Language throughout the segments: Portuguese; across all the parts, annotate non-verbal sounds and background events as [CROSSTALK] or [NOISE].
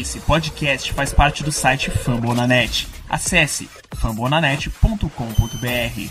Esse podcast faz parte do site Fambonanet. Acesse fambonanet.com.br.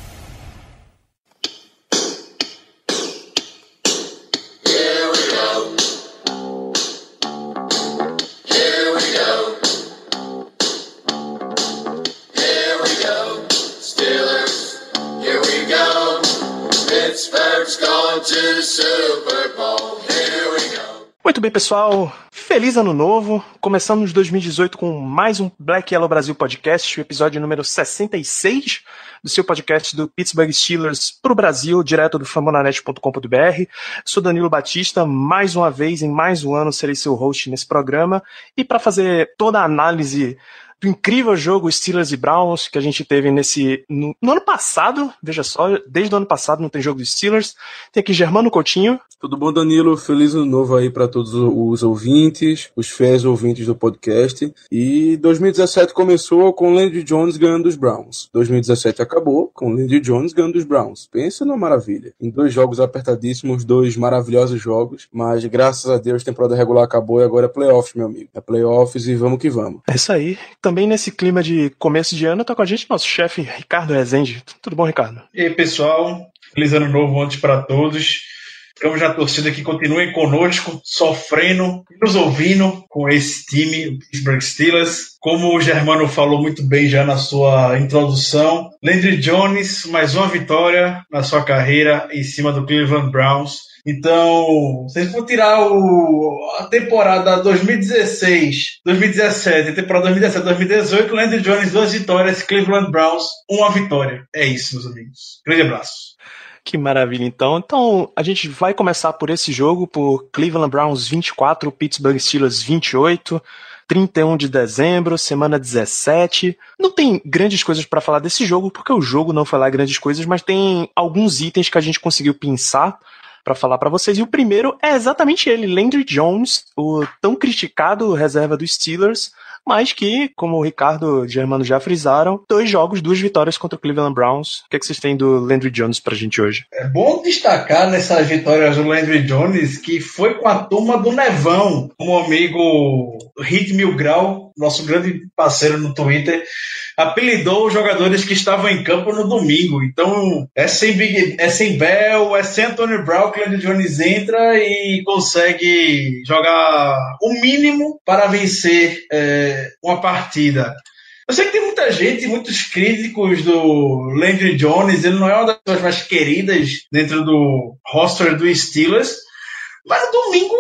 Muito bem, pessoal. Feliz ano novo. Começamos 2018 com mais um Black Yellow Brasil Podcast, o episódio número 66 do seu podcast do Pittsburgh Steelers para o Brasil, direto do famonanet.com.br. Sou Danilo Batista, mais uma vez, em mais um ano, serei seu host nesse programa. E para fazer toda a análise incrível jogo Steelers e Browns que a gente teve nesse no, no, ano passado, veja só, desde o ano passado não tem jogo dos Steelers. Tem aqui Germano Coutinho. Tudo bom, Danilo? Feliz ano novo aí para todos os ouvintes, os fiéis ouvintes do podcast. E 2017 começou com Landry Jones ganhando os Browns. 2017 acabou com Landry Jones ganhando os Browns. Pensa numa maravilha. Em dois jogos apertadíssimos, dois maravilhosos jogos, mas graças a Deus a temporada regular acabou e agora é playoffs, meu amigo. É playoffs e vamos que vamos. É isso aí. Também nesse clima de começo de ano, tá com a gente nosso chefe Ricardo Rezende. Tudo bom, Ricardo? E aí, pessoal? Feliz ano novo antes para todos. Ficamos na torcida que continuem conosco, sofrendo, nos ouvindo com esse time, Pittsburgh Steelers. Como o Germano falou muito bem já na sua introdução, Landry Jones, mais uma vitória na sua carreira em cima do Cleveland Browns. Então, se for tirar o, a temporada 2016, 2017, a temporada 2017, 2018, Landry Jones, duas vitórias, Cleveland Browns, uma vitória. É isso, meus amigos. Grande abraço. Que maravilha, então. Então, a gente vai começar por esse jogo, por Cleveland Browns 24, Pittsburgh Steelers 28. 31 de dezembro, semana 17. Não tem grandes coisas para falar desse jogo, porque o jogo não foi lá grandes coisas, mas tem alguns itens que a gente conseguiu pensar para falar para vocês. E o primeiro é exatamente ele, Landry Jones, o tão criticado reserva dos Steelers, mas que, como o Ricardo e o Germano já frisaram, dois jogos, duas vitórias contra o Cleveland Browns. O que, é que vocês têm do Landry Jones pra gente hoje? É bom destacar nessas vitórias do Landry Jones que foi com a turma do Nevão, o amigo Hit Mil Grau, nosso grande parceiro no Twitter, apelidou os jogadores que estavam em campo no domingo. Então, é sem, Big, é sem Bell, é sem Anthony Brown Landry Jones entra e consegue jogar o mínimo para vencer é, uma partida. Eu sei que tem muita gente, muitos críticos do Landry Jones, ele não é uma das pessoas mais queridas dentro do roster do Steelers, mas no domingo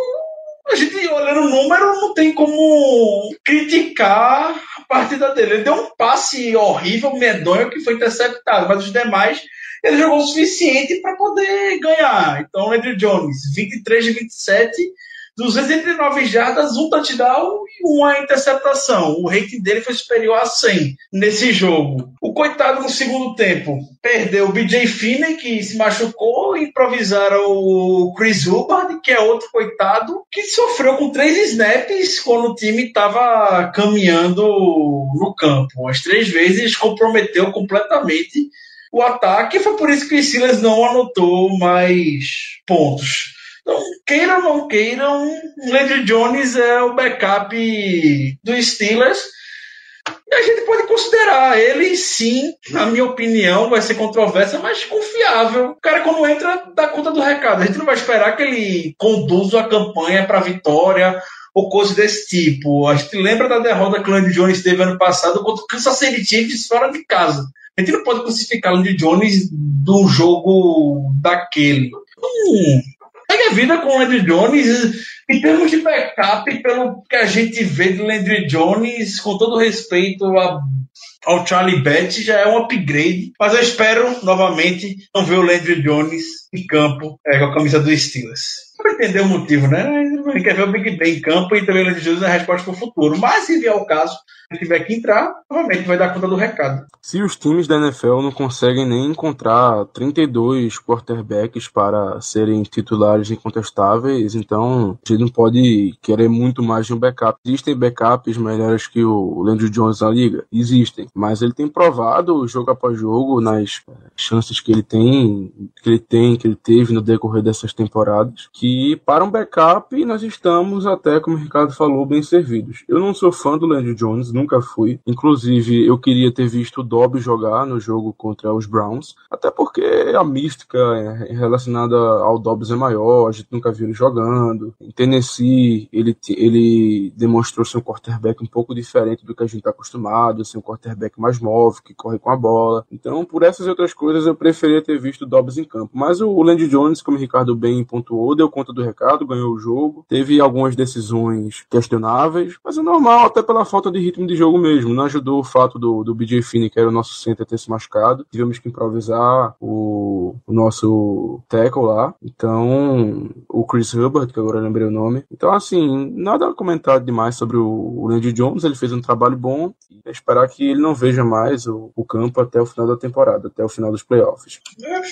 a gente olhando o número não tem como criticar a partida dele. Ele deu um passe horrível, medonho, que foi interceptado, mas os demais ele jogou o suficiente para poder ganhar. Então, Landry Jones, 23 de 27, 239 jardas, um touchdown e uma interceptação. O rating dele foi superior a 100 nesse jogo. O coitado no segundo tempo perdeu o BJ Finney, que se machucou, improvisaram o Chris Hubbard, que é outro coitado, que sofreu com três snaps quando o time estava caminhando no campo. As três vezes comprometeu completamente o ataque. Foi por isso que o Silas não anotou mais pontos. Então, queiram ou não queiram, Landry Jones é o backup do Steelers. E a gente pode considerar ele, sim, na minha opinião, vai ser controvérsia, mas confiável. O cara, quando entra, dá conta do recado. A gente não vai esperar que ele conduza a campanha para vitória ou coisa desse tipo. A gente lembra da derrota que o Landry Jones teve ano passado contra o Kansas City Chiefs fora de casa. A gente não pode classificar o Landry Jones do jogo daquele. Hum, segue a vida com o Landry Jones. Em termos de backup, pelo que a gente vê de Landry Jones, com todo respeito a, ao Charlie Betts, já é um upgrade. Mas eu espero, novamente, não ver o Landry Jones em campo é, com a camisa do Steelers. Para entender o motivo, né? Ele quer ver o Big Ben em campo e também o Jones é a resposta para o futuro. Mas se vier o caso, se tiver que entrar, provavelmente vai dar conta do recado. Se os times da NFL não conseguem nem encontrar 32 quarterbacks para serem titulares incontestáveis, então a gente não pode querer muito mais de um backup. Existem backups melhores que o Landry Jones na liga? Existem. Mas ele tem provado, jogo após jogo, nas chances que ele tem, que ele tem, que ele teve no decorrer dessas temporadas, que E para um backup, nós estamos até, como o Ricardo falou, bem servidos. Eu não sou fã do Landry Jones, nunca fui. Inclusive, eu queria ter visto o Dobbs jogar no jogo contra os Browns, até porque a mística relacionada ao Dobbs é maior, a gente nunca viu ele jogando. Em Tennessee, ele, ele demonstrou ser um quarterback um pouco diferente do que a gente está acostumado, ser um quarterback mais móvel, que corre com a bola. Então, por essas outras coisas, eu preferia ter visto o Dobbs em campo. Mas o Landry Jones, como o Ricardo bem pontuou, deu conta do recado, ganhou o jogo, teve algumas decisões questionáveis, mas é normal, até pela falta de ritmo de jogo mesmo. Não ajudou o fato do, do BJ Finney, que era o nosso center, ter se machucado. Tivemos que improvisar o, o nosso tackle lá. Então, o Chris Hubbard, que agora eu lembrei o nome. Então, assim, nada a comentar demais sobre o, o Jones. Ele fez um trabalho bom é esperar que ele não veja mais o, o campo até o final da temporada, até o final dos playoffs.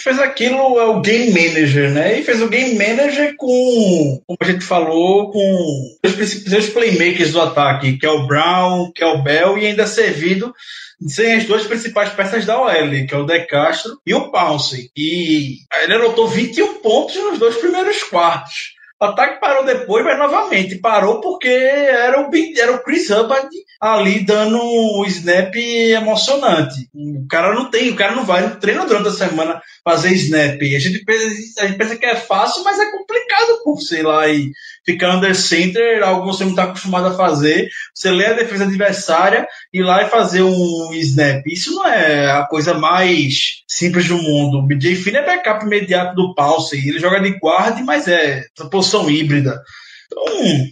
Fez aquilo, é o game manager, né? E fez o game manager com, como a gente falou, com os principais playmakers do ataque, que é o Brown, que é o Bell, e ainda servido sem as duas principais peças da OL, que é o De Castro e o Pounce. E ele anotou 21 pontos nos dois primeiros quartos. O ataque parou depois, mas novamente parou porque era o, era o Chris Hubbard ali dando um snap emocionante. O cara não tem, o cara não vai no treino durante a semana fazer snap. A gente pensa, a gente pensa que é fácil, mas é complicado por sei lá e ficar under center, algo que você não está acostumado a fazer. Você lê a defesa adversária e lá e fazer um snap. Isso não é a coisa mais simples do mundo. O BJ Finn é backup imediato do Pulse. Ele joga de guarda, mas é essa posição híbrida. Então,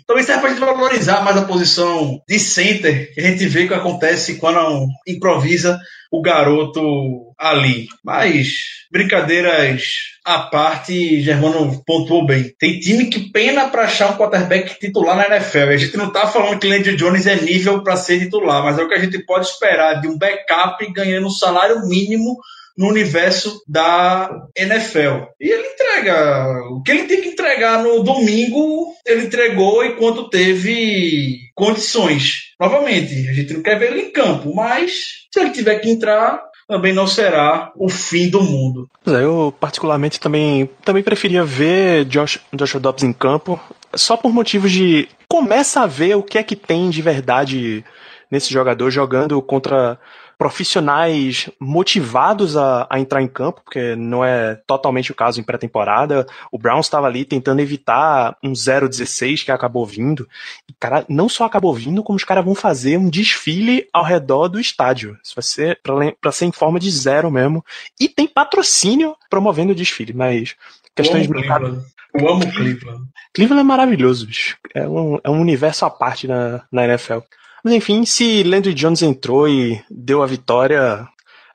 talvez serve para a gente valorizar mais a posição de center, que a gente vê que acontece quando improvisa o garoto ali. Mas, brincadeiras à parte, Germano pontuou bem. Tem time que pena para achar um quarterback titular na NFL. A gente não tá falando que Landry Jones é nível para ser titular, mas é o que a gente pode esperar de um backup ganhando um salário mínimo no universo da NFL. E ele entrega. O que ele tem que entregar no domingo, ele entregou enquanto teve condições. Novamente, a gente não quer ver ele em campo, mas se ele tiver que entrar, também não será o fim do mundo. Eu, particularmente, também, também preferia ver Josh, Joshua Dobbs em campo, só por motivos de. Começa a ver o que é que tem de verdade nesse jogador jogando contra profissionais motivados a, a entrar em campo, porque não é totalmente o caso em pré-temporada. O Browns estava ali tentando evitar um 0-16 que acabou vindo. E, cara, não só acabou vindo, como os caras vão fazer um desfile ao redor do estádio. Isso vai ser para ser em forma de zero mesmo. E tem patrocínio promovendo o desfile, mas questões de mercado. Eu amo Cleveland. Cleveland é maravilhoso, bicho. É um, é um universo à parte na, na NFL. Mas enfim, se Landry Jones entrou e deu a vitória,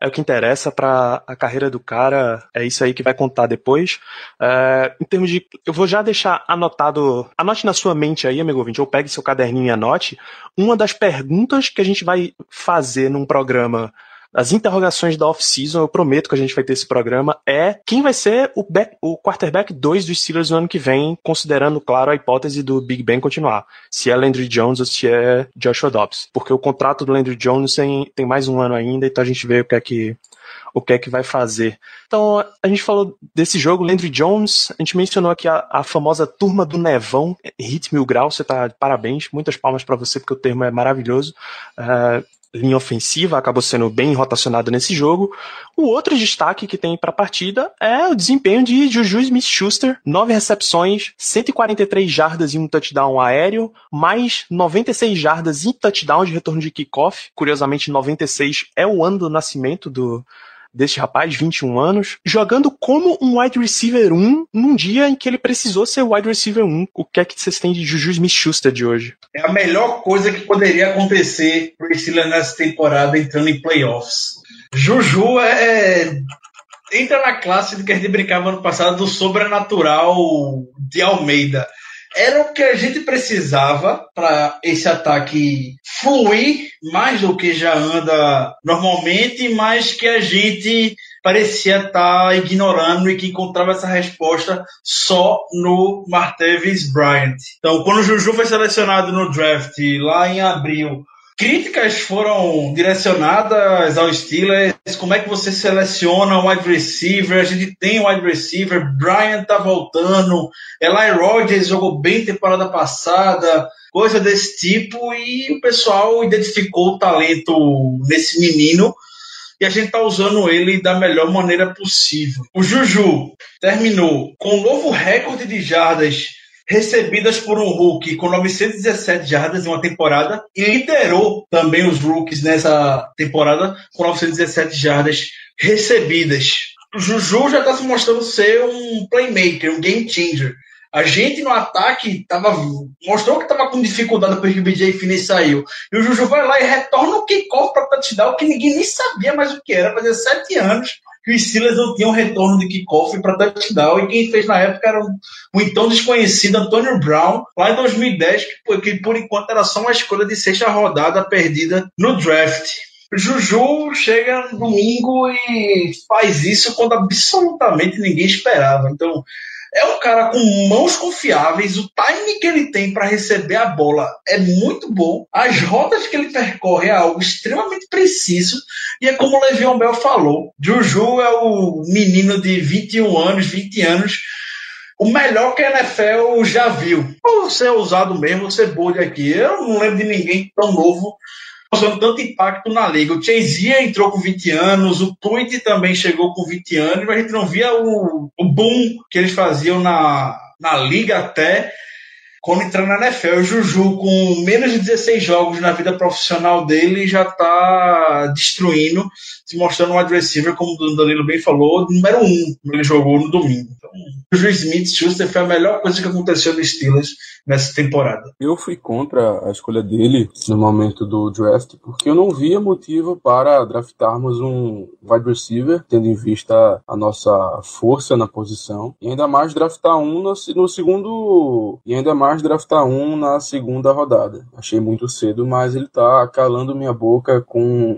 é o que interessa para a carreira do cara, é isso aí que vai contar depois. É, em termos de. Eu vou já deixar anotado. Anote na sua mente aí, amigo ouvinte, ou pegue seu caderninho e anote. Uma das perguntas que a gente vai fazer num programa as interrogações da off-season, eu prometo que a gente vai ter esse programa, é quem vai ser o, back, o quarterback 2 dos Steelers no ano que vem, considerando, claro, a hipótese do Big Ben continuar. Se é Landry Jones ou se é Joshua Dobbs. Porque o contrato do Landry Jones tem, tem mais um ano ainda, então a gente vê o que é que o que é que vai fazer. Então, a gente falou desse jogo, Landry Jones, a gente mencionou aqui a, a famosa turma do Nevão, Hit Mil Grau, você tá parabéns, muitas palmas para você, porque o termo é maravilhoso. Uh, linha ofensiva acabou sendo bem rotacionada nesse jogo. O outro destaque que tem para a partida é o desempenho de Juju Smith-Schuster, nove recepções, 143 jardas e um touchdown aéreo, mais 96 jardas e touchdown de retorno de kickoff. Curiosamente, 96 é o ano do nascimento do desse rapaz, 21 anos, jogando como um wide receiver 1 num dia em que ele precisou ser wide receiver 1. O que é que vocês têm de Juju Smith-Schuster de hoje? É a melhor coisa que poderia acontecer para Steelers nessa temporada entrando em playoffs. Juju é, é entra na classe do que a gente brincava ano passado do sobrenatural de Almeida era o que a gente precisava para esse ataque fluir mais do que já anda normalmente, mas que a gente parecia estar tá ignorando e que encontrava essa resposta só no Martavis Bryant. Então, quando o Juju foi selecionado no draft lá em abril, críticas foram direcionadas ao Steelers. Como é que você seleciona um wide receiver? A gente tem um wide receiver, Brian tá voltando, Eli Rogers jogou bem temporada passada, coisa desse tipo, e o pessoal identificou o talento nesse menino e a gente está usando ele da melhor maneira possível. O Juju terminou com um novo recorde de jardas recebidas por um rookie com 917 jardas em uma temporada e liderou também os rookies nessa temporada com 917 jardas recebidas. O Juju já está se mostrando ser um playmaker, um game changer. A gente no ataque tava, mostrou que estava com dificuldade porque o BJ Finney saiu. E o Juju vai lá e retorna o kickoff para touchdown, que ninguém nem sabia mais o que era. Fazia sete anos que os Steelers não tinham retorno de kickoff para touchdown. E quem fez na época era um, um então desconhecido Antônio Brown, lá em 2010, que, que por enquanto era só uma escolha de sexta rodada perdida no draft. Juju chega no domingo e faz isso quando absolutamente ninguém esperava. Então, é um cara com mãos confiáveis, o time que ele tem para receber a bola é muito bom, as rotas que ele percorre é algo extremamente preciso, e é como o Le'Veon Bell falou, Juju é o menino de 21 anos, 20 anos, o melhor que a NFL já viu. Ou ser usado mesmo, ser bode aqui. Eu não lembro de ninguém tão novo causando tanto impacto na liga. O Chase entrou com 20 anos, o Tweet também chegou com 20 anos, mas a gente não via o, o boom que eles faziam na, na liga até quando entrar na NFL. O Juju, com menos de 16 jogos na vida profissional dele, já está destruindo, se mostrando um receiver, como o Danilo bem falou, número um, ele jogou no domingo. Então, o Juju Smith-Schuster foi a melhor coisa que aconteceu no Steelers nessa temporada. Eu fui contra a escolha dele no momento do draft, porque eu não via motivo para draftarmos um wide receiver, tendo em vista a nossa força na posição, e ainda mais draftar um no, segundo. E ainda mais draftar um na segunda rodada. Achei muito cedo, mas ele tá calando minha boca com,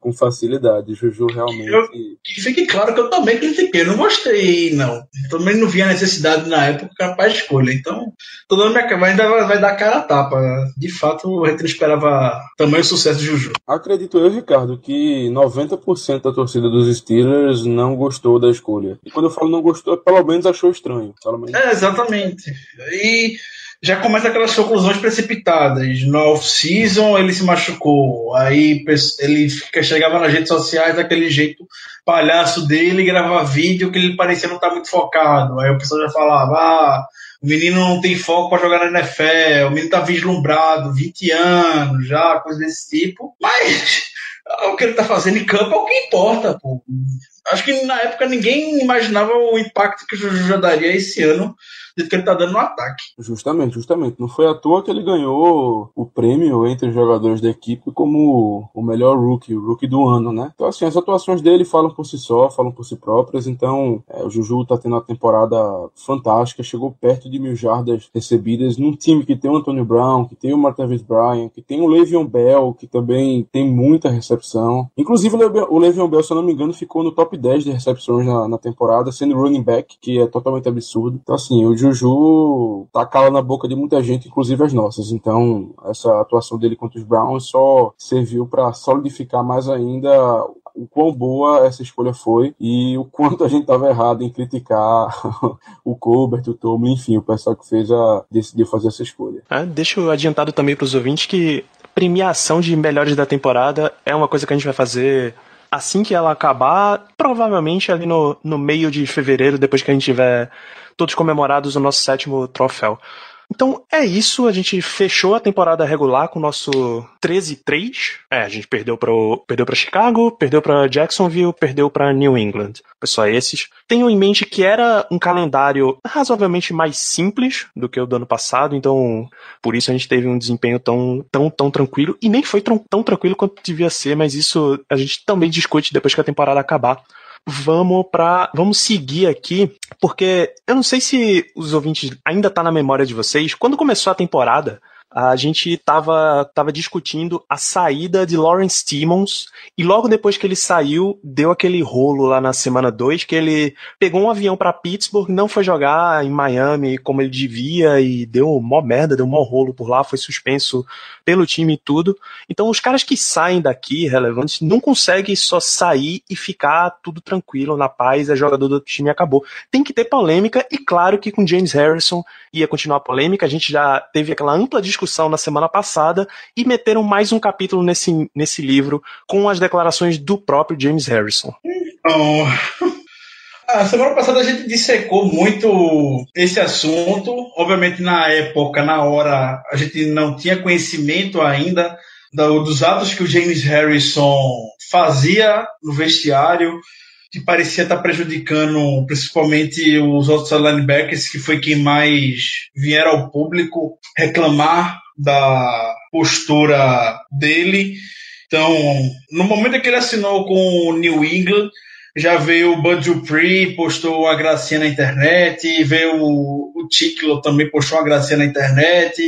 com facilidade. Juju realmente. Eu, que fique claro que eu também critiquei, não gostei, não. Também não via necessidade na época para a escolha. Então, toda dando minha mas ainda vai, vai dar cara a tapa. De fato, a gente não esperava tamanho sucesso de Juju. Acredito eu, Ricardo, que 90% da torcida dos Steelers não gostou da escolha. E quando eu falo não gostou, pelo menos achou estranho. Menos. É, exatamente. E já começa aquelas conclusões precipitadas. No off-season ele se machucou, aí ele chegava nas redes sociais daquele jeito palhaço dele, gravava vídeo que ele parecia não estar tá muito focado. Aí o pessoal já falava, ah, o menino não tem foco para jogar na NFL, o menino tá vislumbrado, 20 anos já, coisa desse tipo. Mas [LAUGHS] o que ele tá fazendo em campo é o que importa, pô. Acho que na época ninguém imaginava o impacto que o Juju já daria esse ano do que ele tá dando no ataque. Justamente, justamente. Não foi à toa que ele ganhou o prêmio entre os jogadores da equipe como o melhor rookie, o rookie do ano, né? Então, assim, as atuações dele falam por si só, falam por si próprias. Então, é, o Juju tá tendo uma temporada fantástica, chegou perto de mil jardas recebidas num time que tem o Antonio Brown, que tem o Martavis Bryan, que tem o Le'Veon Bell, que também tem muita recepção. Inclusive, o Le'Veon Bell, se eu não me engano, ficou no top 10 de recepções na, na temporada, sendo running back, que é totalmente absurdo. Então, assim, o Juju tá calando a boca de muita gente, inclusive as nossas. Então, essa atuação dele contra os Browns só serviu para solidificar mais ainda o quão boa essa escolha foi e o quanto a gente estava errado em criticar [LAUGHS] o Colbert, o Tomlin, enfim, o pessoal que fez a decidiu fazer essa escolha. Ah, deixa eu adiantado também para os ouvintes que premiação de melhores da temporada é uma coisa que a gente vai fazer assim que ela acabar, provavelmente ali no, no meio de fevereiro, depois que a gente tiver todos comemorados o nosso sétimo troféu. Então é isso, a gente fechou a temporada regular com o nosso 13-3. É, a gente perdeu para perdeu Chicago, perdeu para Jacksonville, perdeu para New England. Pessoal, esses. Tenham em mente que era um calendário razoavelmente mais simples do que o do ano passado, então por isso a gente teve um desempenho tão tão tão tranquilo e nem foi tão, tão tranquilo quanto devia ser, mas isso a gente também discute depois que a temporada acabar vamos para vamos seguir aqui, porque eu não sei se os ouvintes ainda tá na memória de vocês, quando começou a temporada, a gente tava, tava discutindo a saída de Lawrence Timmons, e logo depois que ele saiu, deu aquele rolo lá na semana 2, que ele pegou um avião para Pittsburgh, não foi jogar em Miami como ele devia, e deu mó merda, deu mó rolo por lá, foi suspenso pelo time e tudo. Então os caras que saem daqui, relevantes, não conseguem só sair e ficar tudo tranquilo, na paz, é jogador do time acabou. Tem que ter polêmica, e claro que com James Harrison ia continuar a polêmica, a gente já teve aquela ampla discussão na semana passada, e meteram mais um capítulo nesse, nesse livro com as declarações do próprio James Harrison. Então, a [LAUGHS] semana passada a gente dissecou muito esse assunto. Obviamente, na época, na hora, a gente não tinha conhecimento ainda dos atos que o James Harrison fazia no vestiário, que parecia estar prejudicando principalmente os outros linebackers, que foi quem mais vieram ao público reclamar da postura dele. Então, no momento que ele assinou com o New England, já veio o Bud Dupree, postou a gracinha na internet, veio o, o Ticklo também postou uma gracinha na internet,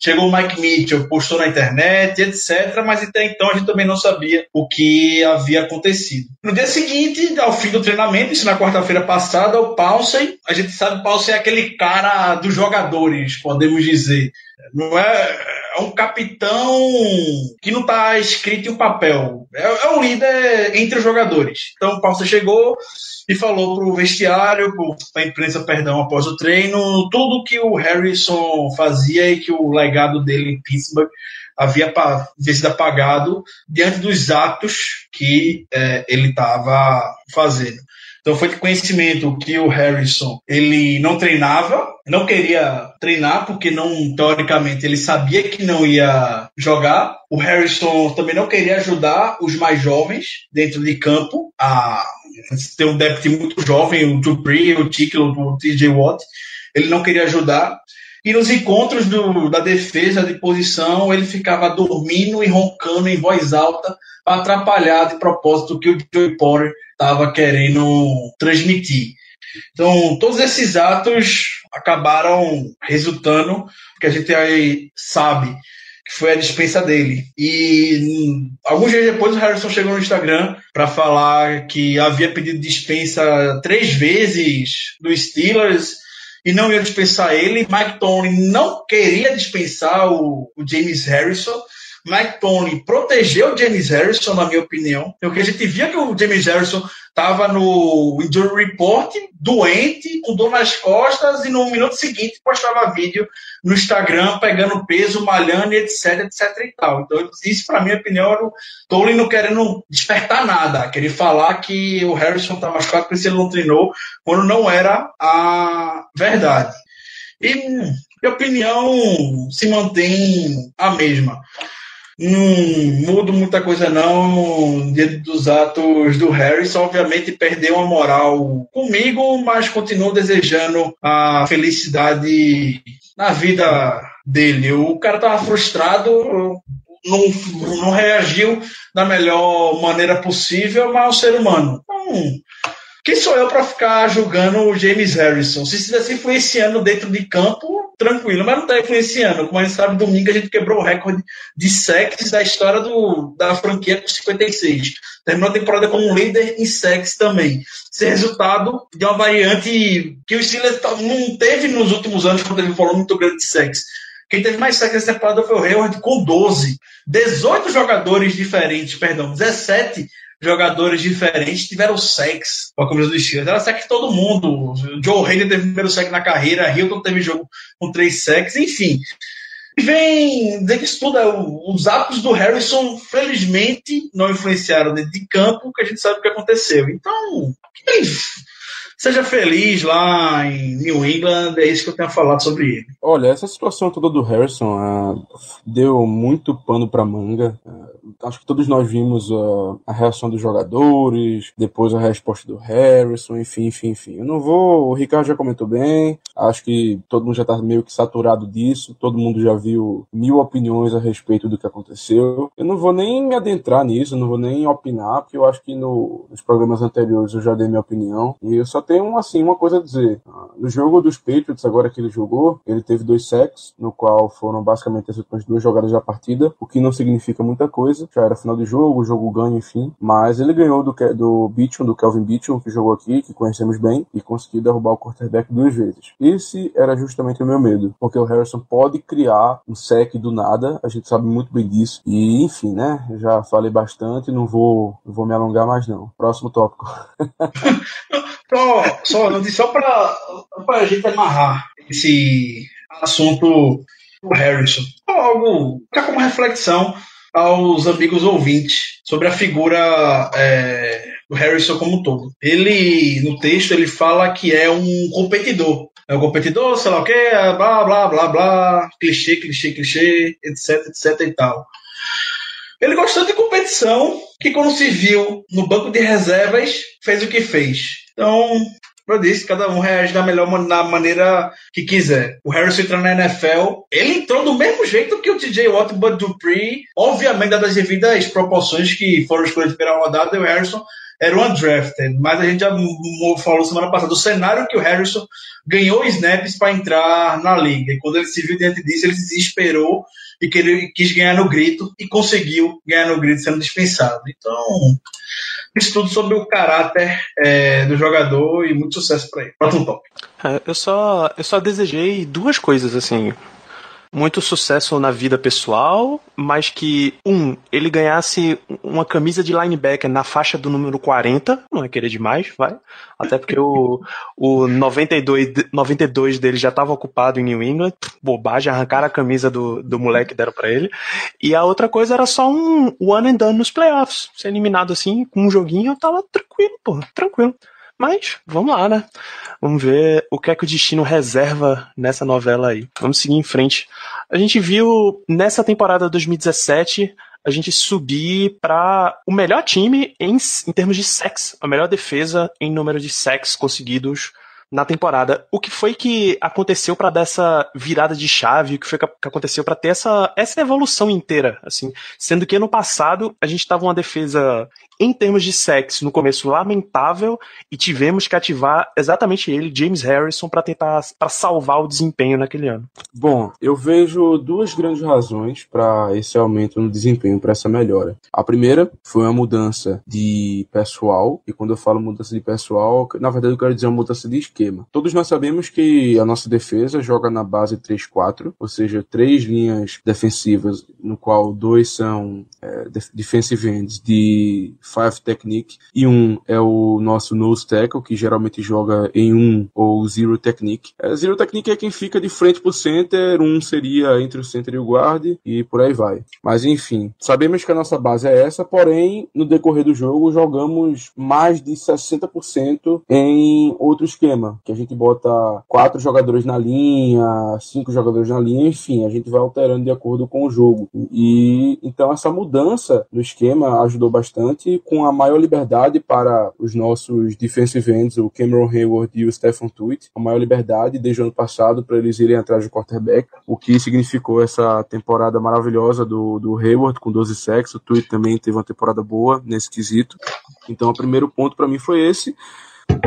chegou o Mike Mitchell, postou na internet, etc. Mas até então a gente também não sabia o que havia acontecido. No dia seguinte, ao fim do treinamento, isso na quarta-feira passada, o Paulsen, a gente sabe que o Paulsen é aquele cara dos jogadores, podemos dizer. Não é, é um capitão que não está escrito em um papel. É, é um líder entre os jogadores. Então o Paulsen chegou e falou para o vestiário, para a imprensa, perdão, após o treino, tudo que o Harrison fazia e que o legado dele em Pittsburgh havia sido apagado diante dos atos que é, ele estava fazendo. Então foi de conhecimento que o Harrison ele não treinava, não queria treinar porque não teoricamente ele sabia que não ia jogar. O Harrison também não queria ajudar os mais jovens dentro de campo a ter um depth muito jovem, o Dupree, o Tickle, o TJ Watt. Ele não queria ajudar. E nos encontros do, da defesa de posição, ele ficava dormindo e roncando em voz alta para atrapalhar de propósito que o Joey Porter estava querendo transmitir. Então, todos esses atos acabaram resultando, que a gente aí sabe que foi a dispensa dele. E alguns dias depois o Harrison chegou no Instagram para falar que havia pedido dispensa três vezes dos Steelers e não ia dispensar ele. Mike Tony não queria dispensar o, o James Harrison. Mike Tony protegeu o James Harrison, na minha opinião, porque a gente via que o James Harrison estava no Injury Report, doente, com dor nas costas, e no minuto seguinte postava vídeo no Instagram pegando peso, malhando, etc, etc e tal. Então, isso, para minha opinião, era o Tony não querendo despertar nada, querer falar que o Harrison está machucado, por isso ele não treinou, quando não era a verdade. E minha opinião se mantém a mesma. Não mudo muita coisa não diante dos atos do Harris. Obviamente perdeu a moral comigo, mas continuo desejando a felicidade na vida dele. O cara tava frustrado, não, não reagiu da melhor maneira possível, mas é um ser humano. Então, quem sou eu para ficar julgando o James Harrison? Se estivesse influenciando dentro de campo, tranquilo, mas não está influenciando. Como a gente sabe, domingo a gente quebrou o recorde de sacks da história do, da franquia com 56. Terminou a temporada como líder em sacks também. Esse resultado de uma variante que o Steelers não teve nos últimos anos, quando teve um volume muito grande de sacks. Quem teve mais sacks nessa temporada foi o Hayward com 12. 18 jogadores diferentes, perdão, 17 jogadores diferentes tiveram sex com a camisa do Steelers. Era sex todo mundo. Joe Hayden teve o primeiro sex na carreira, Hilton teve jogo com três sex, enfim. E vem dizer que isso tudo é os atos do Harrison, felizmente, não influenciaram dentro de campo, que a gente sabe o que aconteceu. Então, seja feliz lá em New England, é isso que eu tenho a falar sobre ele. Olha, essa situação toda do Harrison uh, deu muito pano para manga. Uh, acho que todos nós vimos uh, a reação dos jogadores, depois a resposta do Harrison, enfim, enfim, enfim. Eu não vou. O Ricardo já comentou bem, acho que todo mundo já tá meio que saturado disso, todo mundo já viu mil opiniões a respeito do que aconteceu. Eu não vou nem me adentrar nisso, não vou nem opinar, porque eu acho que no, nos programas anteriores eu já dei minha opinião. E eu só tenho, assim, uma coisa a dizer. Uh, no jogo dos Patriots, agora que ele jogou, ele teve dois sacks, no qual foram basicamente as últimas duas jogadas da partida, o que não significa muita coisa. Já era final de jogo, o jogo ganho, enfim. Mas ele ganhou do, do Beachum, do Kelvin Beachum, que jogou aqui, que conhecemos bem, e conseguiu derrubar o quarterback duas vezes. Esse era justamente o meu medo, porque o Harrison pode criar um sec do nada, a gente sabe muito bem disso. E, enfim, né? Já falei bastante, não vou, não vou me alongar mais não. Próximo tópico. [LAUGHS] só, só, só para a gente amarrar esse assunto do Harrison. Algo ficar como reflexão aos amigos ouvintes sobre a figura é, do Harrison como um todo. Ele, no texto, ele fala que é um competidor. É um competidor, sei lá o quê, blá, blá, blá, blá, clichê, clichê, clichê, etc, etc e tal. Ele gostou de competição, que quando se viu no banco de reservas, fez o que fez. Então, eu disse, cada um reage da melhor da maneira que quiser. O Harrison entrou na NFL, ele entrou do mesmo jeito que o TJ Watt e o Bud Dupree, obviamente dadas as devidas proporções que foram escolhidas pela rodada, e o Harrison era um undrafted, mas a gente já falou semana passada do cenário que o Harrison ganhou snaps para entrar na liga. E quando ele se viu diante disso, ele se desesperou e que ele quis ganhar no grito e conseguiu ganhar no grito sendo dispensado. Então, isso tudo sobre o caráter é, do jogador e muito sucesso para ele. Próximo top. É, eu só eu só desejei duas coisas assim muito sucesso na vida pessoal, mas que, um, ele ganhasse uma camisa de linebacker na faixa do número 40, não é querer demais, vai. Até porque o, o 92, 92 dele já estava ocupado em New England, bobagem, arrancaram a camisa do, do moleque e deram pra ele. E a outra coisa era só um one and done nos playoffs, ser eliminado assim, com um joguinho, eu tava tranquilo, pô, tranquilo. Mas, vamos lá, né? Vamos ver o que é que o destino reserva nessa novela aí. Vamos seguir em frente. A gente viu nessa temporada 2017 a gente subir para o melhor time em, em termos de sex, a melhor defesa em número de sex conseguidos na temporada. O que foi que aconteceu para dar essa virada de chave? O que foi que aconteceu para ter essa, essa evolução inteira? Assim, sendo que ano passado a gente tava uma defesa em termos de sexo, no começo lamentável, e tivemos que ativar exatamente ele, James Harrison, para tentar para salvar o desempenho naquele ano. Bom, eu vejo duas grandes razões para esse aumento no desempenho, para essa melhora. A primeira foi uma mudança de pessoal, e quando eu falo mudança de pessoal, na verdade eu quero dizer uma mudança de esquema. Todos nós sabemos que a nossa defesa joga na base 3-4, ou seja, três linhas defensivas, no qual dois são é, defensive ends de Five Technique, e um é o nosso nose tackle, que geralmente joga em um ou zero technique. É, zero technique é quem fica de frente pro center, um seria entre o center e o guard, e por aí vai. Mas enfim, sabemos que a nossa base é essa, porém, no decorrer do jogo, jogamos mais de 60% em outro esquema, que a gente bota quatro jogadores na linha, cinco jogadores na linha, enfim, a gente vai alterando de acordo com o jogo. E então essa mudança no esquema ajudou bastante com a maior liberdade para os nossos defensive ends, o Cameron Hayward e o Stephen Tuitt, a maior liberdade desde o ano passado para eles irem atrás do quarterback, o que significou essa temporada maravilhosa do, do Hayward com 12 sacks, o Tuitt também teve uma temporada boa nesse quesito. Então, o primeiro ponto para mim foi esse.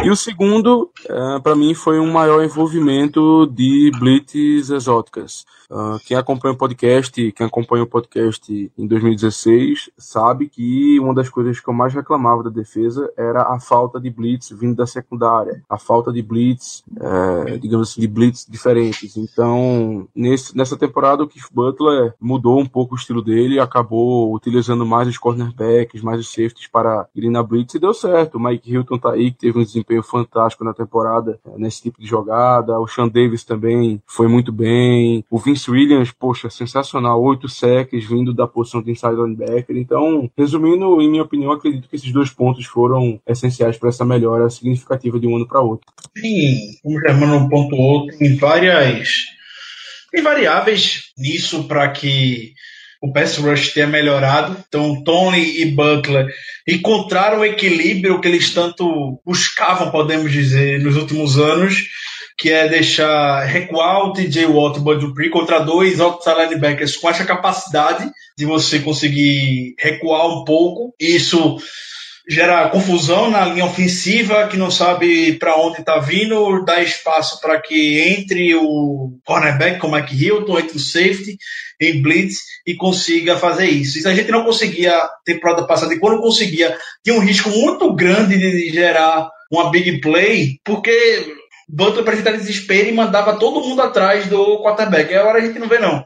E o segundo, uh, para mim, foi um maior envolvimento de blitz exóticas. Uh, quem acompanha o podcast, quem acompanha o podcast em 2016, sabe que uma das coisas que eu mais reclamava da defesa era a falta de blitz vindo da secundária, a falta de blitz, uh, digamos assim, de blitz diferentes. Então, nesse, nessa temporada, o Keith Butler mudou um pouco o estilo dele, acabou utilizando mais os cornerbacks, mais os safeties para ir na blitz e deu certo. O Mike Hilton tá aí, que teve um desempenho fantástico na temporada uh, nesse tipo de jogada. O Sean Davis também foi muito bem. O Vince Williams, poxa, sensacional, oito sacks vindo da posição de inside linebacker. Então, resumindo, em minha opinião, acredito que esses dois pontos foram essenciais para essa melhora significativa de um ano para outro. Sim, como Germano pontuou, tem várias tem variáveis nisso para que o pass rush tenha melhorado. Então, Tony e Butler encontraram o equilíbrio que eles tanto buscavam, podemos dizer, nos últimos anos, que é deixar recuar o TJ Watt e Bud Dupree contra dois outside linebackers com essa capacidade de você conseguir recuar um pouco. Isso gera confusão na linha ofensiva, que não sabe para onde está vindo, dá espaço para que entre o cornerback, como é que Hilton, entre o safety em blitz e consiga fazer isso. Isso a gente não conseguia temporada passada, e quando conseguia, tinha um risco muito grande de gerar uma big play, porque Butler apresentava desespero e mandava todo mundo atrás do quarterback. Agora a gente não vê, não.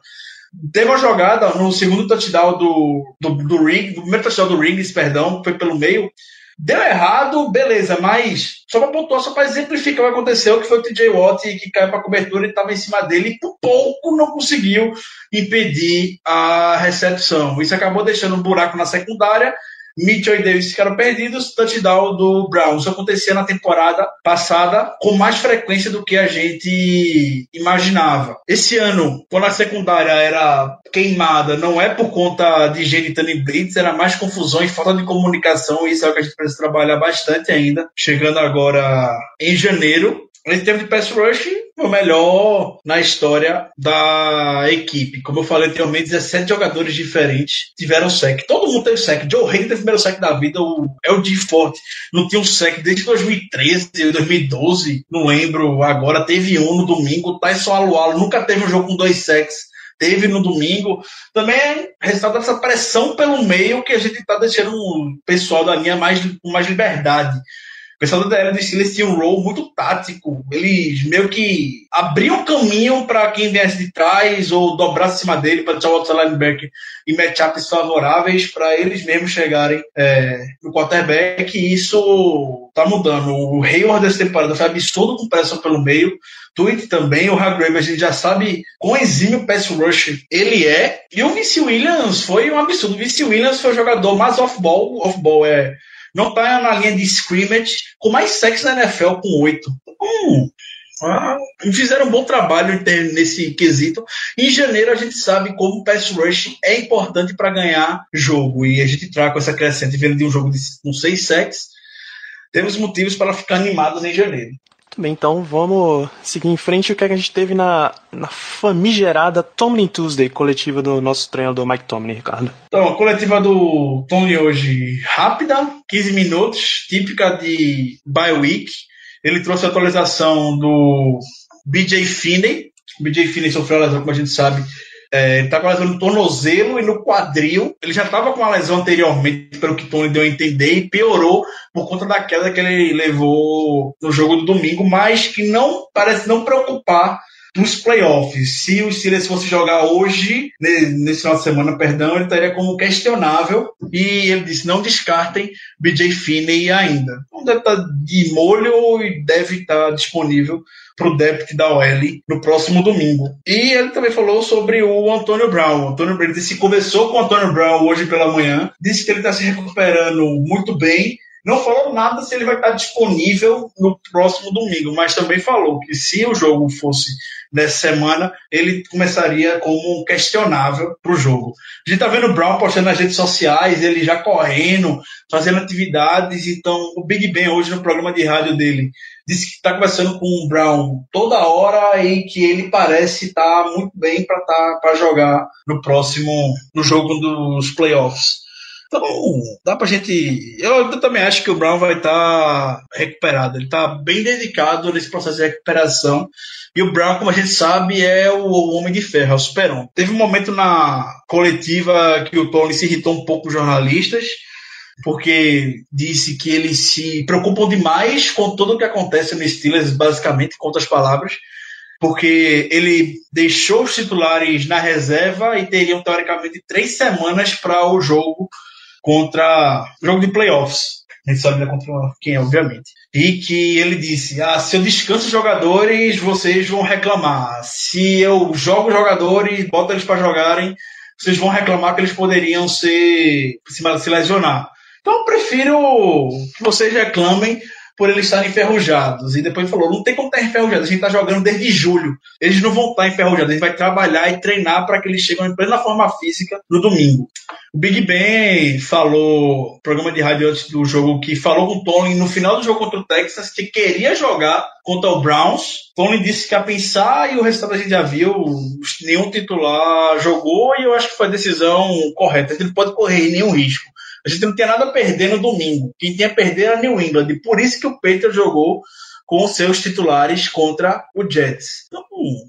Teve uma jogada no segundo touchdown do, do, do Ring, do primeiro touchdown do Rings, perdão, foi pelo meio. Deu errado, beleza, mas só para pontuar, só para exemplificar o que aconteceu, que foi o TJ Watt que caiu para cobertura e estava em cima dele e por pouco não conseguiu impedir a recepção. Isso acabou deixando um buraco na secundária Mitchell e Davis ficaram perdidos, touchdown do Brown. Isso acontecia na temporada passada com mais frequência do que a gente imaginava. Esse ano, quando a secundária era queimada, não é por conta de gente em blitz, era mais confusões, falta de comunicação, e isso é o que a gente precisa trabalhar bastante ainda. Chegando agora em janeiro, em termos de pass rush, o melhor na história da equipe. Como eu falei anteriormente, 17 jogadores diferentes tiveram sec. Todo mundo teve sec. Joe Hayden teve o primeiro sec da vida. O LG Forte não tinha um sec desde 2013, 2012. Não lembro agora. Teve um no domingo. Tyson Alualo nunca teve um jogo com dois secs teve no domingo, também é resultado dessa pressão pelo meio que a gente está deixando o pessoal da linha mais, com mais liberdade pessoal da DL do Steelers tinha um role muito tático. Eles meio que abriam caminho para quem viesse de trás ou dobrasse acima dele para deixar o outside linebacker em matchups favoráveis para eles mesmos chegarem é, no quarterback. E isso tá mudando. O Hayward dessa temporada foi absurdo com pressão pelo meio. Tweet também, o Hargrave, a gente já sabe quão exímio pass rush ele é. E o Vince Williams foi um absurdo. O Vince Williams foi o jogador mais off-ball. Off-ball é não está na linha de scrimmage com mais sexo na NFL com oito. Hum, ah, fizeram um bom trabalho nesse quesito. Em janeiro a gente sabe como o pass rush é importante para ganhar jogo e a gente com essa crescente vendo de um jogo de, com seis sacks. Temos motivos para ficar animados em janeiro. Muito bem, então vamos seguir em frente. O que, é que a gente teve na, na famigerada Tomlin Tuesday, coletiva do nosso treinador Mike Tomlin, Ricardo? Então, a coletiva do Tony hoje rápida, 15 minutos, típica de bye week. Ele trouxe a atualização do BJ Finney. O BJ Finney sofreu lesão, como a gente sabe, é, ele tá com a lesão no tornozelo e no quadril. Ele já estava com a lesão anteriormente, pelo que Tony deu a entender, e piorou por conta da queda que ele levou no jogo do domingo, mas que não parece não preocupar nos playoffs. Se o Steelers fosse jogar hoje, nesse final de semana, perdão, ele estaria como questionável. E ele disse: não descartem BJ Finney ainda. Então deve estar de molho e deve estar disponível para o débito da OL no próximo domingo. E ele também falou sobre o Antônio Brown. O Antônio Brown disse conversou com o Antônio Brown hoje pela manhã, disse que ele está se recuperando muito bem. Não falou nada se ele vai estar disponível no próximo domingo, mas também falou que se o jogo fosse nessa semana, ele começaria como questionável para o jogo. A gente está vendo o Brown postando nas redes sociais, ele já correndo, fazendo atividades. Então, o Big Ben hoje no programa de rádio dele disse que está conversando com o Brown toda hora e que ele parece estar tá muito bem para tá, jogar no próximo no jogo dos playoffs. Então, dá pra gente. Eu também acho que o Brown vai estar tá recuperado. Ele está bem dedicado nesse processo de recuperação. E o Brown, como a gente sabe, é o, homem de ferro, é o super -homem. Teve um momento na coletiva que o Tony se irritou um pouco com os jornalistas porque disse que eles se preocupam demais com tudo o que acontece no Steelers, basicamente, com outras palavras, porque ele deixou os titulares na reserva e teriam, teoricamente, três semanas para o jogo contra jogo de playoffs. A gente sabe né, contra quem é, obviamente. E que ele disse: ah, se eu descanso os jogadores, vocês vão reclamar. Se eu jogo jogadores, boto eles para jogarem, vocês vão reclamar que eles poderiam ser se lesionar. Então eu prefiro que vocês reclamem por eles estarem enferrujados. E depois falou: não tem como estar enferrujado, a gente está jogando desde julho. Eles não vão estar enferrujados, a gente vai trabalhar e treinar para que eles cheguem em plena forma física no domingo. O Big Ben falou, programa de rádio antes do jogo, que falou com o Tony no final do jogo contra o Texas que queria jogar contra o Browns. Tony disse que ia pensar e o resultado a gente já viu. Nenhum titular jogou e eu acho que foi a decisão correta. Gente não pode correr nenhum risco. A gente não tinha nada a perder no domingo. Quem tinha a perder era New England. E por isso que o Peter jogou com seus titulares contra o Jets. Então,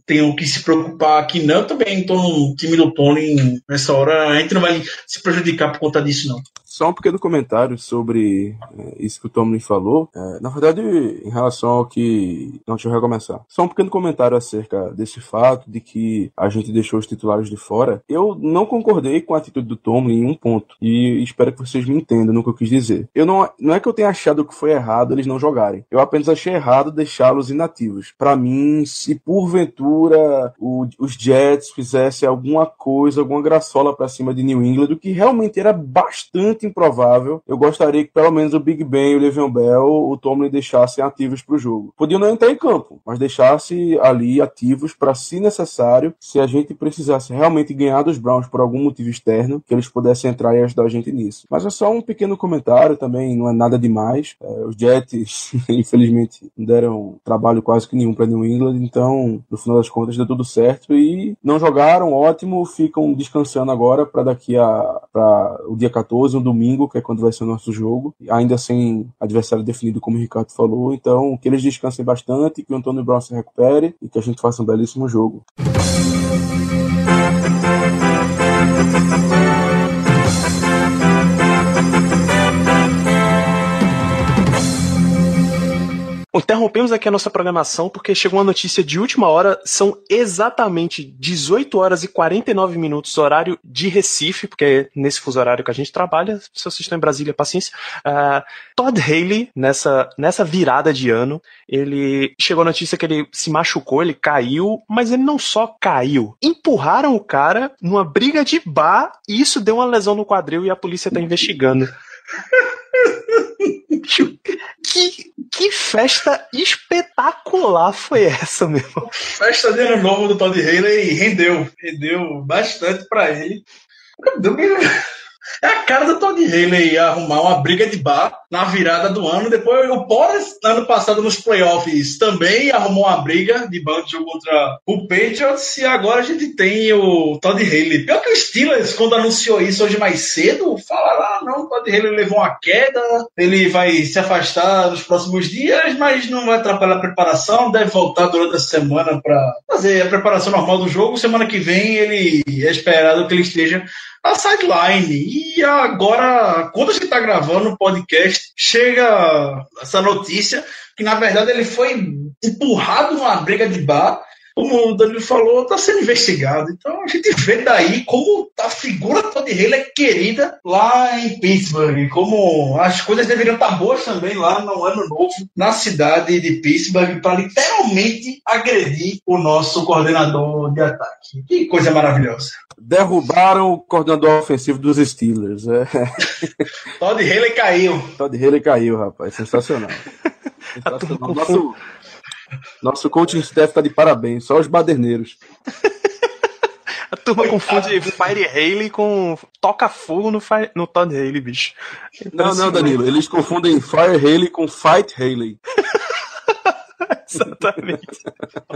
tem o que se preocupar aqui não. também estou no time do Tony nessa hora. A gente não vai se prejudicar por conta disso, não. Só um pequeno comentário sobre é, isso que o Tomlin falou. É, na verdade, em relação ao que. Não, deixa eu recomeçar. Só um pequeno comentário acerca desse fato de que a gente deixou os titulares de fora. Eu não concordei com a atitude do Tomlin em um ponto. E espero que vocês me entendam no que eu quis dizer. Eu não, não é que eu tenha achado que foi errado eles não jogarem. Eu apenas achei errado deixá-los inativos. Para mim, se porventura o, os Jets fizessem alguma coisa, alguma graçola para cima de New England, o que realmente era bastante muito improvável. Eu gostaria que pelo menos o Big Ben o Le'Veon Bell, o Tomlin deixassem ativos para o jogo. Podiam não entrar em campo, mas deixasse ali ativos para, se necessário, se a gente precisasse realmente ganhar dos Browns por algum motivo externo, que eles pudessem entrar e ajudar a gente nisso. Mas é só um pequeno comentário também, não é nada demais. É, os Jets, [LAUGHS] infelizmente, não deram trabalho quase que nenhum para New England, então, no final das contas, deu tudo certo e não jogaram, ótimo, ficam descansando agora para daqui a pra o dia 14, um domingo, que é quando vai ser o nosso jogo, ainda sem adversário definido, como o Ricardo falou. Então, que eles descansem bastante, que o Antônio Brown se recupere e que a gente faça um belíssimo jogo. Interrompemos aqui a nossa programação porque chegou uma notícia de última hora. São exatamente 18 horas e 49 minutos, horário de Recife, porque é nesse fuso horário que a gente trabalha. Se vocês estão em Brasília, paciência. Uh, Todd Haley, nessa, nessa virada de ano, ele chegou a notícia que ele se machucou, ele caiu, mas ele não só caiu. Empurraram o cara numa briga de bar e isso deu uma lesão no quadril e a polícia está investigando. [LAUGHS] que, que festa espetacular foi essa, meu? Festa de ano novo do Todd Haley rendeu, rendeu bastante para ele. É a cara do Todd Haley arrumar uma briga de bar na virada do ano. Depois o Porras, ano passado nos playoffs, também arrumou uma briga de banjo contra o Patriots. E agora a gente tem o Todd Haley. Pior que o Steelers, quando anunciou isso hoje mais cedo, falaram: ah, não, o Todd Haley levou uma queda, ele vai se afastar nos próximos dias, mas não vai atrapalhar a preparação. Deve voltar durante a semana para fazer a preparação normal do jogo. Semana que vem ele é esperado que ele esteja a sideline. E agora, quando a gente está gravando o podcast, chega essa notícia que, na verdade, ele foi empurrado numa briga de bar como o Danilo falou, está sendo investigado. Então a gente vê daí como a figura Todd Haley é querida lá em Pittsburgh, como as coisas deveriam estar boas também lá no ano novo, na cidade de Pittsburgh, para literalmente agredir o nosso coordenador de ataque. Que coisa maravilhosa. Derrubaram o coordenador ofensivo dos Steelers. É. Todd Haley caiu. Todd Haley caiu, rapaz. Sensacional. [LAUGHS] Sensacional. Nosso, nosso coaching staff tá de parabéns, só os baderneiros. A turma confunde Fire Haley com Toca Fogo no, Fire, no Todd Haley, bicho. Não, não, Danilo. Eles confundem Fire Haley com Fight Haley. [LAUGHS] Exatamente.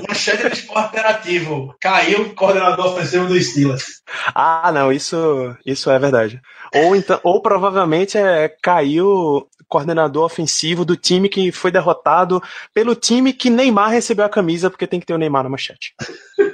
Manchete do esporte interativo. Caiu o coordenador ofensivo do Steelers. Ah, não, isso, isso é verdade. Ou, então, ou provavelmente é, caiu coordenador ofensivo do time que foi derrotado pelo time que Neymar recebeu a camisa, porque tem que ter o Neymar na manchete. [LAUGHS]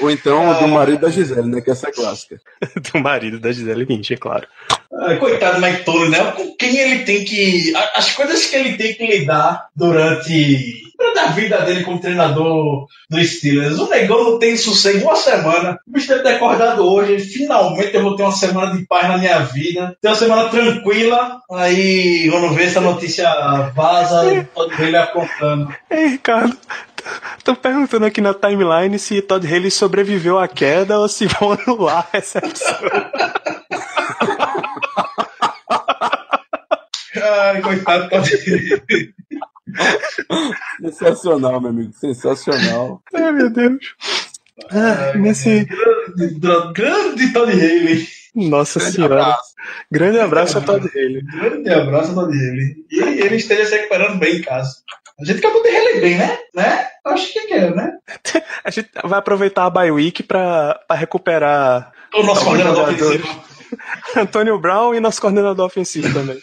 Ou então do marido da Gisele, né? Que essa é clássica. [LAUGHS] do marido da Gisele Bündchen, é claro. Ah, coitado do Mike Tony, né? Com quem ele tem que. As coisas que ele tem que lidar durante, durante a vida dele como treinador do Steelers. O negão não tem sossego uma semana. O bicho deve ter acordado hoje. Finalmente eu vou ter uma semana de paz na minha vida. Ter uma semana tranquila. Aí, quando vê essa notícia vaza, todo ele apontando. Ei, Ricardo, Tô perguntando aqui na timeline se Todd Haley sobreviveu à queda ou se vão anular [LAUGHS] a recepção. Ai, Haley, coitado, pode. Sensacional, meu amigo. Sensacional. Ai, meu Deus. Ah, nesse. Grande, grande Todd Haley. Nossa Grande senhora. abraço. Grande abraço a Todd Haley. Grande abraço, Todd Haley. E ele esteja se recuperando bem em casa. A gente acabou de bem, né? né? Acho que quer, né? [LAUGHS] A gente vai aproveitar a bye week pra, pra recuperar O nosso coordenador ofensivo. [LAUGHS] Antônio Brown e nosso coordenador ofensivo também.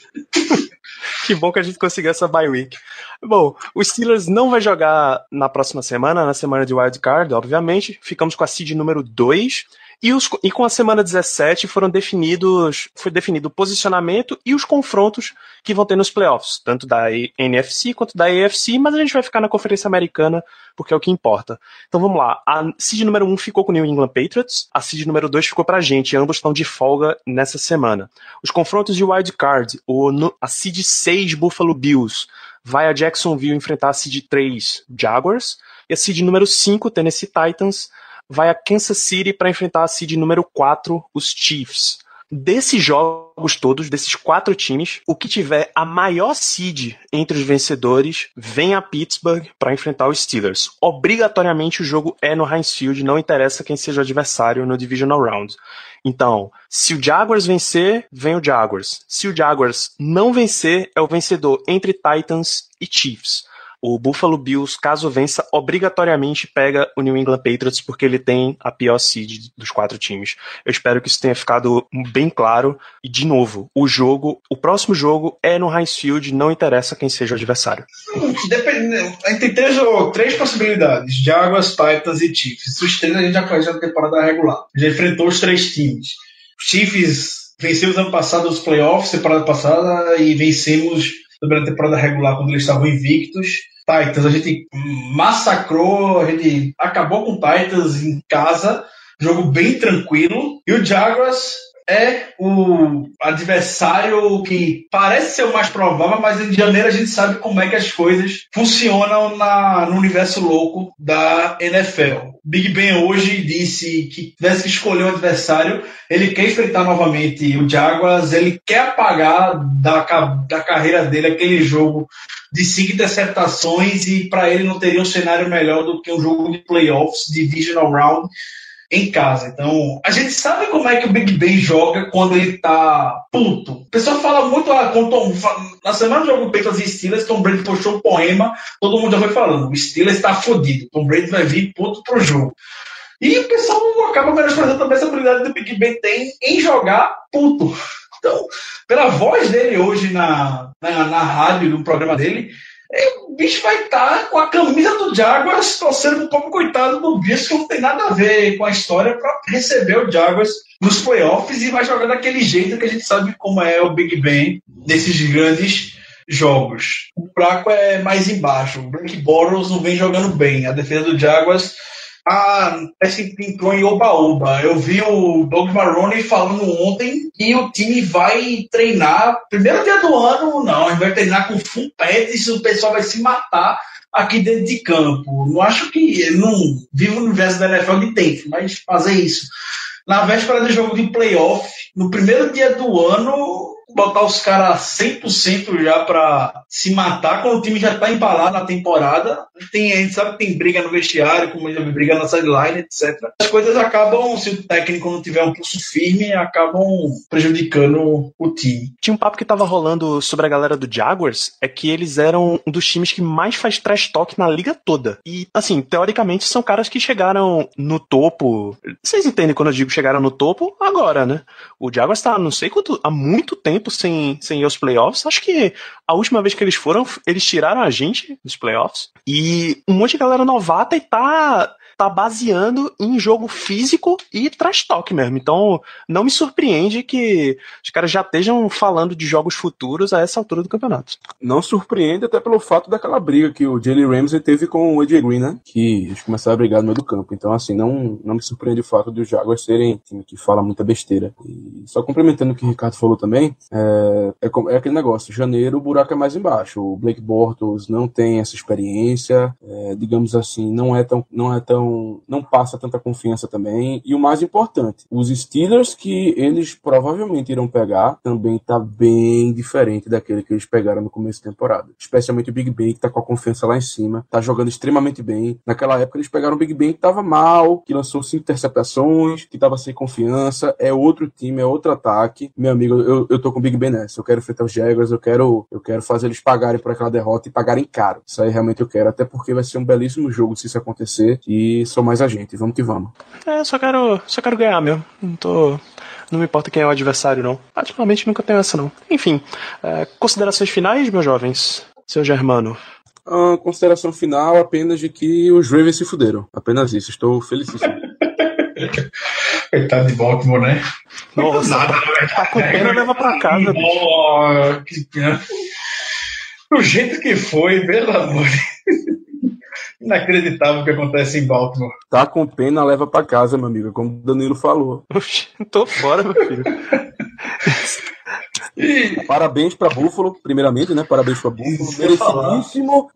[LAUGHS] que bom que a gente conseguiu essa bye week. Bom, o Steelers não vai jogar na próxima semana, na semana de wild card, obviamente. Ficamos com a seed número 2. E, os- e com a semana 17 foram definidos, foi definido o posicionamento e os confrontos que vão ter nos playoffs, tanto da NFC quanto da AFC, mas a gente vai ficar na Conferência Americana porque é o que importa. Então vamos lá. A seed número 1 ficou com o New England Patriots, a seed número 2 ficou pra gente. Ambos estão de folga nessa semana. Os confrontos de wild card, o, a seed 6 Buffalo Bills vai a Jacksonville enfrentar a seed 3 Jaguars, e a seed número 5 Tennessee Titans vai a Kansas City para enfrentar a seed número 4 os Chiefs. Desses jogos todos, desses quatro times, o que tiver a maior seed entre os vencedores vem a Pittsburgh para enfrentar os Steelers. Obrigatoriamente o jogo é no Heinz Field, não interessa quem seja o adversário no Divisional Round. Então, se o Jaguars vencer, vem o Jaguars. Se o Jaguars não vencer, é o vencedor entre Titans e Chiefs. O Buffalo Bills, caso vença, obrigatoriamente pega o New England Patriots porque ele tem a pior seed dos quatro times. Eu espero que isso tenha ficado bem claro. E, de novo, o jogo, o próximo jogo é no Heinz Field, não interessa quem seja o adversário. A gente tem três, possibilidades: Jaguars, Titans e Chiefs. Os três a gente já conhece na temporada regular. Já enfrentou os três times. Chiefs venceu os ano passado os playoffs, temporada passada, e vencemos também na temporada regular quando eles estavam invictos. Titans, a gente massacrou, a gente acabou com o Titans em casa, jogo bem tranquilo. E o Jaguars é o adversário que parece ser o mais provável, mas em janeiro a gente sabe como é que as coisas funcionam na, no universo louco da NFL. Big Ben hoje disse que tivesse que escolher um adversário, ele quer enfrentar novamente o Jaguars, ele quer apagar da, da carreira dele aquele jogo de cinco interceptações e para ele não teria um cenário melhor do que um jogo de playoffs, divisional round, em casa. Então, a gente sabe como é que o Big Ben joga quando ele tá puto. O pessoal fala muito, ah, com Tom, na semana do jogo Patriots e Steelers, Tom Brady postou um poema, todo mundo já foi falando, o Steelers tá fodido, Tom Brady vai vir puto pro jogo. E o pessoal acaba menosprezando também essa habilidade que o Big Ben tem em jogar puto. Então, pela voz dele hoje na, na, na rádio, no programa dele, o bicho vai estar com a camisa do Jaguars torcendo um pouco coitado do bicho, que não tem nada a ver com a história, para receber o Jaguars nos playoffs e vai jogar daquele jeito que a gente sabe como é o Big Ben nesses grandes jogos. O buraco é mais embaixo. O Blake Bortles não vem jogando bem. A defesa do Jaguars ah, parece que entrou em oba-oba. Eu vi o Doug Marrone falando ontem que o time vai treinar, primeiro dia do ano, não, a gente vai treinar com full pads, o pessoal vai se matar aqui dentro de campo. Não acho que, não vivo no universo da NFL de tempo, mas fazer isso. Na véspera do jogo de playoff, no primeiro dia do ano, botar os caras 100% já pra se matar, quando o time já tá embalado na temporada. Tem, a gente sabe que tem briga no vestiário, como já briga na sideline, etc. As coisas acabam, se o técnico não tiver um pulso firme, acabam prejudicando o time. Tinha um papo que tava rolando sobre a galera do Jaguars, é que eles eram um dos times que mais faz trash talk na liga toda. E, assim, teoricamente são caras que chegaram no topo. Vocês entendem quando eu digo chegaram no topo? Agora, né? O Jaguars tá, não sei quanto, há muito tempo sem, sem ir aos playoffs. Acho que a última vez que eles foram, eles tiraram a gente dos playoffs. E um monte de galera novata e tá. Tá baseando em jogo físico e trash talk mesmo. Então, não me surpreende que os caras já estejam falando de jogos futuros a essa altura do campeonato. Não surpreende até pelo fato daquela briga que o Jalen Ramsey teve com o AJ Green, né? Que eles começaram a brigar no meio do campo. Então, assim, não, não me surpreende o fato dos Jaguars serem time que fala muita besteira. E só complementando o que o Ricardo falou também, é, é, é aquele negócio. Janeiro, o buraco é mais embaixo. O Blake Bortles não tem essa experiência. É, digamos assim, não é tão, não é tão, não passa tanta confiança também. E o mais importante, os Steelers que eles provavelmente irão pegar também tá bem diferente daquele que eles pegaram no começo da temporada. Especialmente o Big Ben que tá com a confiança lá em cima, tá jogando extremamente bem. Naquela época eles pegaram o Big Ben que tava mal, que lançou cinco interceptações, que tava sem confiança. É outro time, é outro ataque. Meu amigo, eu, eu tô com o Big Ben nessa. Eu quero enfrentar os Jaguars, eu quero, eu quero fazer eles pagarem por aquela derrota e pagarem caro. Isso aí realmente eu quero, até porque vai ser um belíssimo jogo se isso acontecer. E sou mais a gente. Vamos que vamos. É, só quero, só quero ganhar mesmo. Não tô. Não me importa quem é o adversário, não. Particularmente nunca tenho essa, não. Enfim, é, considerações finais, meus jovens? Seu Germano. A consideração final apenas de que os Ravens se fuderam. Apenas isso. Estou felicíssimo. [LAUGHS] Coitado de Baltimore, né? Nossa, Nada, tá com pena, leva pra casa. Oh, que pena. O jeito que foi, pelo amor de Inacreditável o que acontece em Baltimore. Tá com pena, leva pra casa, meu amigo. Como o Danilo falou. Oxi, Tô fora, meu filho. [LAUGHS] Parabéns pra Buffalo, primeiramente, né? Parabéns pra Buffalo. Merecidíssimo.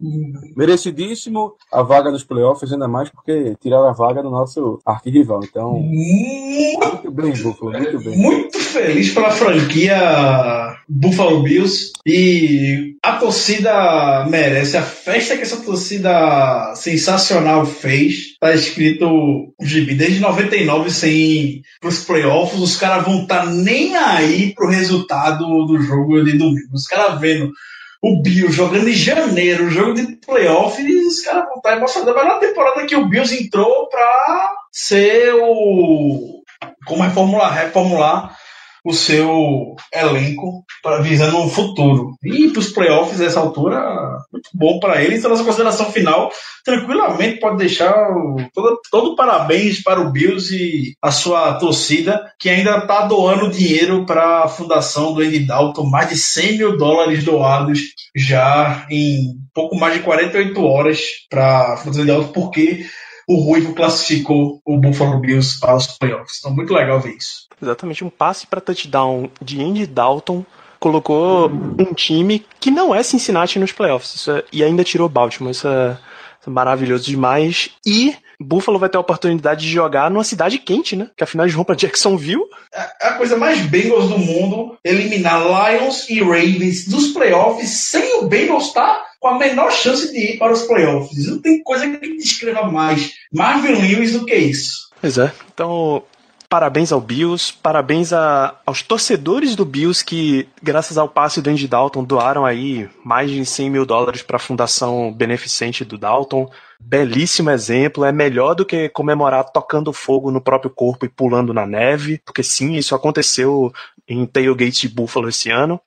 Merecidíssimo a vaga nos playoffs, ainda mais porque tiraram a vaga do nosso arquirrival. Então, muito bem, Buffalo, muito bem. muito feliz pela franquia Buffalo Bills e a torcida merece. A festa que essa torcida sensacional fez. Tá escrito GB desde 99 sem pros playoffs. Os caras vão estar nem aí pro resultado do jogo de domingo. Os caras vendo o Bills jogando em janeiro, jogo de playoff, e os caras vão estar emocionados. Mas na temporada que o Bills entrou pra ser o. Como reformular? Reformular o seu elenco para visando o futuro. E para os playoffs nessa altura, muito bom para eles. Então, nossa consideração final, tranquilamente pode deixar todo, todo parabéns para o Bills e a sua torcida, que ainda está doando dinheiro para a fundação do Andy Dalton, mais de 100 mil dólares doados já em pouco mais de 48 horas para a fundação do Andy Dalton, porque o Ruivo classificou o Buffalo Bills para os playoffs. Então, muito legal ver isso. Exatamente, um passe para touchdown de Andy Dalton colocou um time que não é Cincinnati nos playoffs isso é- e ainda tirou Baltimore. Isso é, isso é maravilhoso demais. E Buffalo vai ter a oportunidade de jogar numa cidade quente, né? Que afinal eles vão para Jacksonville. é a coisa mais Bengals do mundo eliminar Lions e Ravens dos playoffs sem o Bengals estar com a menor chance de ir para os playoffs. Não tem coisa que descreva mais Marvin Lewis do que isso. Pois é. Então, parabéns ao Bills, parabéns a- aos torcedores do Bills que, graças ao passe do Andy Dalton, doaram aí mais de 100 mil dólares para a fundação beneficente do Dalton. Belíssimo exemplo, é melhor do que comemorar tocando fogo no próprio corpo e pulando na neve, porque sim, isso aconteceu em Tailgate de Buffalo esse ano.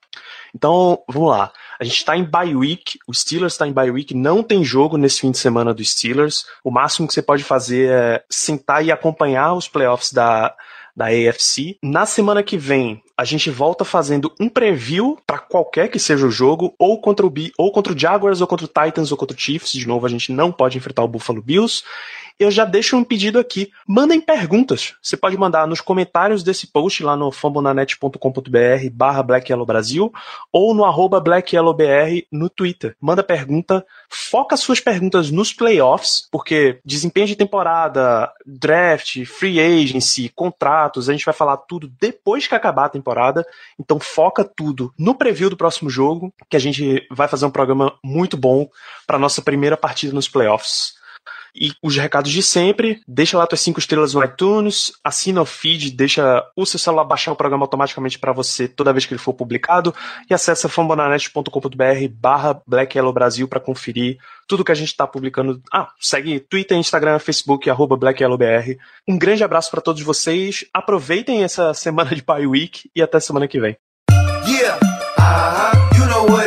Então, vamos lá. A gente está em bye week, o Steelers está em bye week, não tem jogo nesse fim de semana dos Steelers. O máximo que você pode fazer é sentar e acompanhar os playoffs da, da AFC. Na semana que vem, a gente volta fazendo um preview para qualquer que seja o jogo, ou contra o, Bi- ou contra o Jaguars, ou contra o Titans, ou contra o Chiefs. De novo, a gente não pode enfrentar o Buffalo Bills. Eu já deixo um pedido aqui. Mandem perguntas. Você pode mandar nos comentários desse post lá no fambonanet.com.br barra Black Yellow Brasil ou no arroba BlackYellowBR no Twitter. Manda pergunta, foca suas perguntas nos playoffs, porque desempenho de temporada, draft, free agency, contratos, a gente vai falar tudo depois que acabar a temporada. Então foca tudo no preview do próximo jogo, que a gente vai fazer um programa muito bom para nossa primeira partida nos playoffs. E os recados de sempre, deixa lá tuas cinco estrelas no iTunes, assina o feed, deixa o seu celular baixar o programa automaticamente para você toda vez que ele for publicado e acessa fambonanet.com.br barra Black Yellow Brasil para conferir tudo que a gente está publicando. Ah, segue Twitter, Instagram, Facebook, arroba Black Yellow BR. Um grande abraço para todos vocês, aproveitem essa semana de bye week e até semana que vem. Yeah, uh-huh. You know